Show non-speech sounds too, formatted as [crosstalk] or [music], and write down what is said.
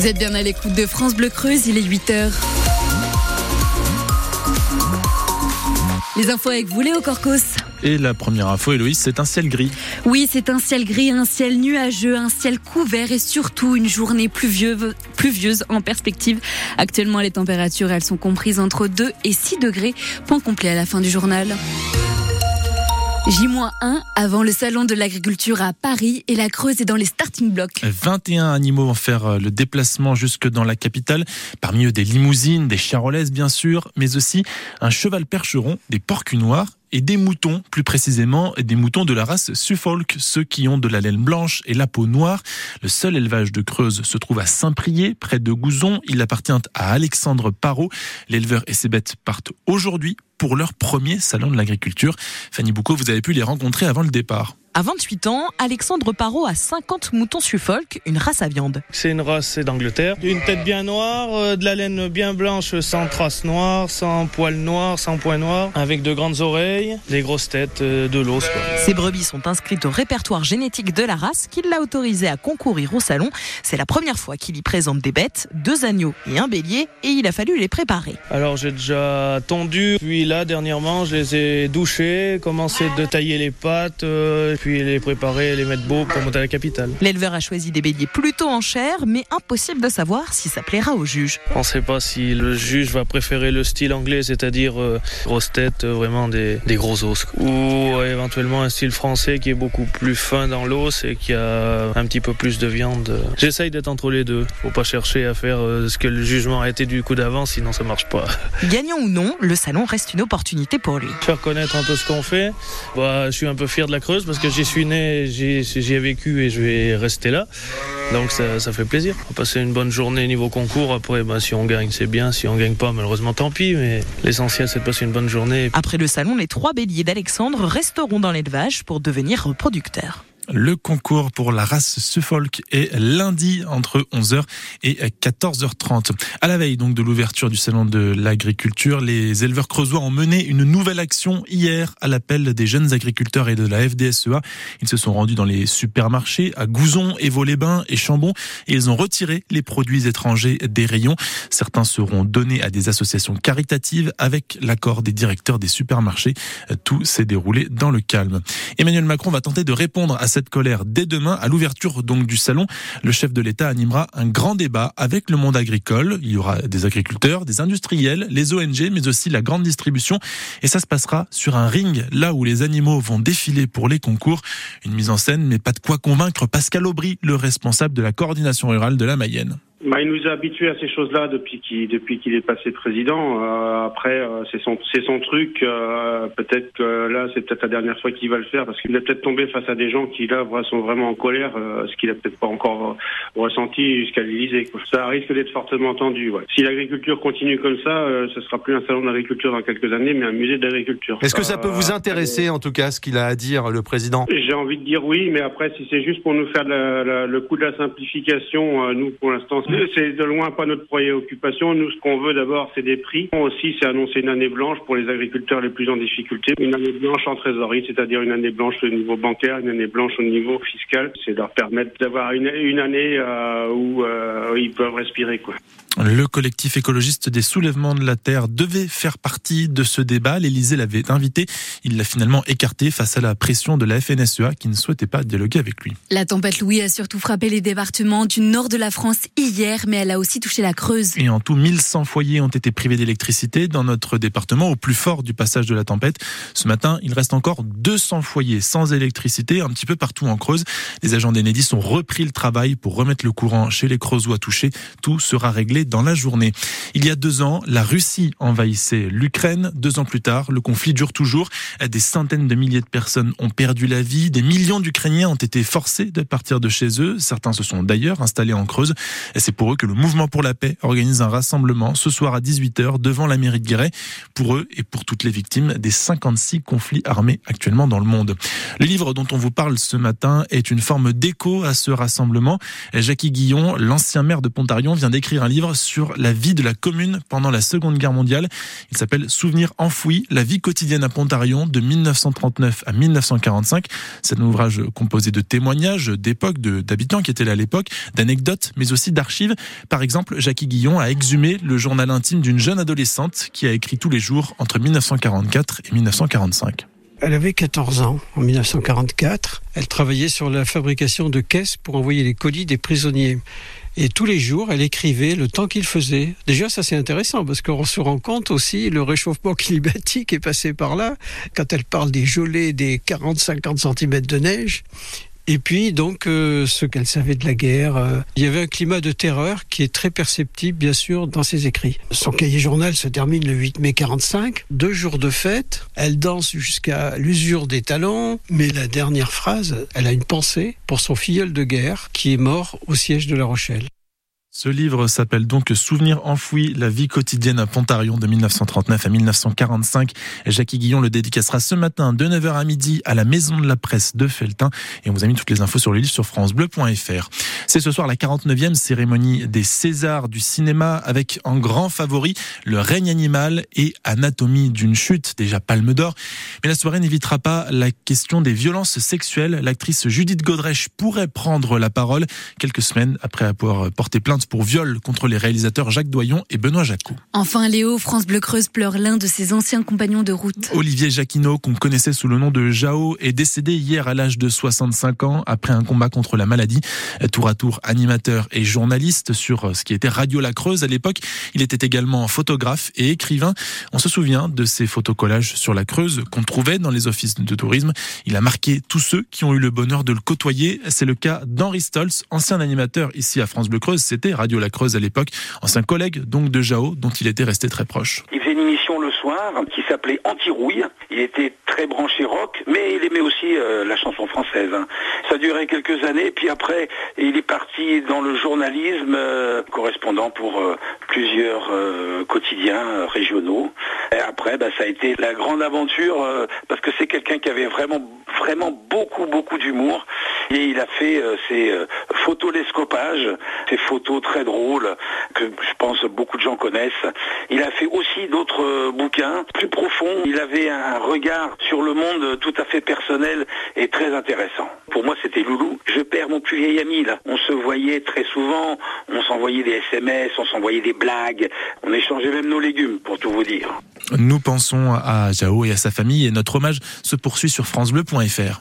Vous êtes bien à l'écoute de France Bleu Creuse, il est 8h. Les infos avec vous, Léo Corcos. Et la première info, Héloïse, c'est un ciel gris. Oui, c'est un ciel gris, un ciel nuageux, un ciel couvert et surtout une journée pluvieuse, pluvieuse en perspective. Actuellement, les températures, elles sont comprises entre 2 et 6 degrés. Point complet à la fin du journal. J-1 avant le salon de l'agriculture à Paris et la Creuse est dans les starting blocks. 21 animaux vont faire euh, le déplacement jusque dans la capitale. Parmi eux des limousines, des charolaises bien sûr, mais aussi un cheval percheron, des porcs noirs et des moutons, plus précisément des moutons de la race Suffolk, ceux qui ont de la laine blanche et la peau noire. Le seul élevage de Creuse se trouve à Saint-Prié, près de Gouzon. Il appartient à Alexandre Parot. L'éleveur et ses bêtes partent aujourd'hui pour leur premier salon de l'agriculture. Fanny Boucault, vous avez pu les rencontrer avant le départ. À 28 ans, Alexandre Parot a 50 moutons Suffolk, une race à viande. C'est une race d'Angleterre. Une tête bien noire, euh, de la laine bien blanche, sans traces noires, sans poils noirs, sans points noirs, avec de grandes oreilles, des grosses têtes, euh, de l'os. Ces brebis sont inscrites au répertoire génétique de la race qui l'a autorisé à concourir au salon. C'est la première fois qu'il y présente des bêtes, deux agneaux et un bélier, et il a fallu les préparer. Alors j'ai déjà tondu, puis là dernièrement je les ai douchés, commencé de tailler les pattes. Euh, puis les préparer, les mettre beaux pour monter à la capitale. L'éleveur a choisi des béliers plutôt en chair, mais impossible de savoir si ça plaira au juge. On ne sait pas si le juge va préférer le style anglais, c'est-à-dire euh, grosse tête, euh, vraiment des, gros os, ou euh, éventuellement un style français qui est beaucoup plus fin dans l'os et qui a un petit peu plus de viande. J'essaye d'être entre les deux. Faut pas chercher à faire ce que le jugement a été du coup d'avant, sinon ça marche pas. Gagnant ou non, le salon reste une opportunité pour lui. Faire connaître un peu ce qu'on fait. Bah, je suis un peu fier de la Creuse parce que j'y suis né, j'y ai vécu et je vais rester là. Donc ça, fait plaisir. On va passer une bonne journée niveau concours. Après, bah, si on gagne, c'est bien. Si on gagne pas, malheureusement, tant pis. Mais l'essentiel, c'est de passer une bonne journée. Après le salon, les trois béliers d'Alexandre resteront dans l'élevage pour devenir producteurs. Le concours pour la race Suffolk est lundi entre 11h et 14h30. À la veille donc de l'ouverture du salon de l'agriculture, les éleveurs creusois ont mené une nouvelle action hier à l'appel des jeunes agriculteurs et de la FDSEA. Ils se sont rendus dans les supermarchés à Gouzon, Évaux-les-Bains et Chambon et ils ont retiré les produits étrangers des rayons. Certains seront donnés à des associations caritatives avec l'accord des directeurs des supermarchés. Tout s'est déroulé dans le calme. Emmanuel Macron va tenter de répondre à cette cette colère dès demain. À l'ouverture donc du salon, le chef de l'État animera un grand débat avec le monde agricole. Il y aura des agriculteurs, des industriels, les ONG, mais aussi la grande distribution. Et ça se passera sur un ring, là où les animaux vont défiler pour les concours. Une mise en scène, mais pas de quoi convaincre Pascal Aubry, le responsable de la coordination rurale de la Mayenne. Bah, il nous a habitués à ces choses-là depuis qu'il depuis qu'il est passé président. Euh, après, euh, c'est son c'est son truc. Euh, peut-être que là, c'est peut-être la dernière fois qu'il va le faire parce qu'il est peut-être tombé face à des gens qui là sont vraiment en colère, ce qu'il a peut-être pas encore ressenti jusqu'à l'Élysée. Ça risque d'être fortement tendu. Ouais. Si l'agriculture continue comme ça, ce sera plus un salon d'agriculture dans quelques années, mais un musée d'agriculture. Est-ce que ça peut vous intéresser, en tout cas, ce qu'il a à dire le président? J'ai envie de dire oui, mais après, si c'est juste pour nous faire le coup de la simplification, nous, pour l'instant [laughs] c'est de loin pas notre préoccupation. Nous, ce qu'on veut d'abord, c'est des prix. Aussi, c'est annoncer une année blanche pour les agriculteurs les plus en difficulté. Une année blanche en trésorerie, c'est-à-dire une année blanche au niveau bancaire, une année blanche au niveau fiscal. C'est leur permettre d'avoir une, année euh, où euh, ils peuvent respirer, quoi. Le collectif écologiste des soulèvements de la Terre devait faire partie de ce débat. L'Élysée l'avait invité. Il l'a finalement écarté face à la pression de la FNSEA qui ne souhaitait pas dialoguer avec lui. La tempête Louis a surtout frappé les départements du nord de la France hier, mais elle a aussi touché la Creuse. Et en tout, 1100 foyers ont été privés d'électricité dans notre département au plus fort du passage de la tempête. Ce matin, il reste encore 200 foyers sans électricité un petit peu partout en Creuse. Les agents d'Enedis ont repris le travail pour remettre le courant chez les Creusois touchés. Tout sera réglé dans la journée. Il y a deux ans, la Russie envahissait l'Ukraine. Deux ans plus tard, le conflit dure toujours. Des centaines de milliers de personnes ont perdu la vie. Des millions d'Ukrainiens ont été forcés de partir de chez eux. Certains se sont d'ailleurs installés en Creuse. C'est pour eux que le Mouvement pour la paix organise un rassemblement ce soir à 18h devant la mairie de Guéret. Pour eux et pour toutes les victimes des 56 conflits armés actuellement dans le monde. Le livre dont on vous parle ce matin est une forme d'écho à ce rassemblement. Jackie Guillon, l'ancien maire de Pontarion, vient d'écrire un livre sur la vie de la commune pendant la Seconde Guerre mondiale. Il s'appelle Souvenirs enfouis, la vie quotidienne à Pontarion de 1939 à 1945. C'est un ouvrage composé de témoignages d'époque, d'habitants qui étaient là à l'époque, d'anecdotes, mais aussi d'archives Par exemple, Jackie Guillon a exhumé le journal intime d'une jeune adolescente qui a écrit tous les jours entre 1944 et 1945. Elle avait 14 ans en 1944. Elle travaillait sur la fabrication de caisses pour envoyer les colis des prisonniers. Et tous les jours, elle écrivait le temps qu'il faisait. Déjà, ça c'est intéressant parce qu'on se rend compte aussi le réchauffement [laughs] climatique est passé par là. Quand elle parle des gelées des 40-50 cm de neige, et puis donc euh, ce qu'elle savait de la guerre. Euh, il y avait un climat de terreur qui est très perceptible bien sûr dans ses écrits. Son cahier journal se termine le 8 mai 45, deux jours de fête. Elle danse jusqu'à l'usure des talons, mais la dernière phrase, elle a une pensée pour son filleul de guerre qui est mort au siège de La Rochelle. Ce livre s'appelle donc Souvenirs enfouis, la vie quotidienne à Pontarion de 1939 à 1945. Jackie Guillon le dédicacera ce matin de 9h à midi à la Maison de la Presse de Feltin. Et on vous a mis toutes les infos sur le livre sur francebleu.fr. C'est ce soir la 49e cérémonie des Césars du cinéma avec en grand favori Le règne animal et Anatomie d'une chute, déjà palme d'or. Mais la soirée n'évitera pas la question des violences sexuelles. L'actrice Judith Godrèche pourrait prendre la parole quelques semaines après avoir porté plainte pour viol contre les réalisateurs Jacques Doyon et Benoît Jacot. Enfin, Léo, France Bleu Creuse pleure l'un de ses anciens compagnons de route. Olivier Jacquinot, qu'on connaissait sous le nom de Jao, est décédé hier à l'âge de 65 ans après un combat contre la maladie. Tour à tour animateur et journaliste sur ce qui était Radio La Creuse à l'époque. Il était également photographe et écrivain. On se souvient de ces photocollages sur la Creuse qu'on trouvait dans les offices de tourisme. Il a marqué tous ceux qui ont eu le bonheur de le côtoyer. C'est le cas d'Henri Stolz, ancien animateur ici à France Bleu Creuse. C'était Radio La Creuse à l'époque, ancien collègue donc de Jao, dont il était resté très proche. Il faisait une émission le soir qui s'appelait Anti-Rouille. Il était très branché rock, mais il aimait aussi euh, la chanson française. Hein. Ça a duré quelques années, puis après, il est parti dans le journalisme, euh, correspondant pour euh, plusieurs quotidiens régionaux. Et après, bah, ça a été la grande aventure, parce que c'est quelqu'un qui avait vraiment, vraiment beaucoup, beaucoup d'humour. Et il a fait ses photolescopages, ses photos très drôles, que je pense beaucoup de gens connaissent. Il a fait aussi d'autres bouquins plus profonds. Il avait un regard sur le monde tout à fait personnel et très intéressant. Pour moi, c'était Loulou. Je perds mon plus vieil ami là. On se voyait très souvent, on s'envoyait des SMS, on s'envoyait des blagues, on échangeait même nos légumes, pour tout vous dire. Nous pensons à Jao et à sa famille et notre hommage se poursuit sur francebleu.fr.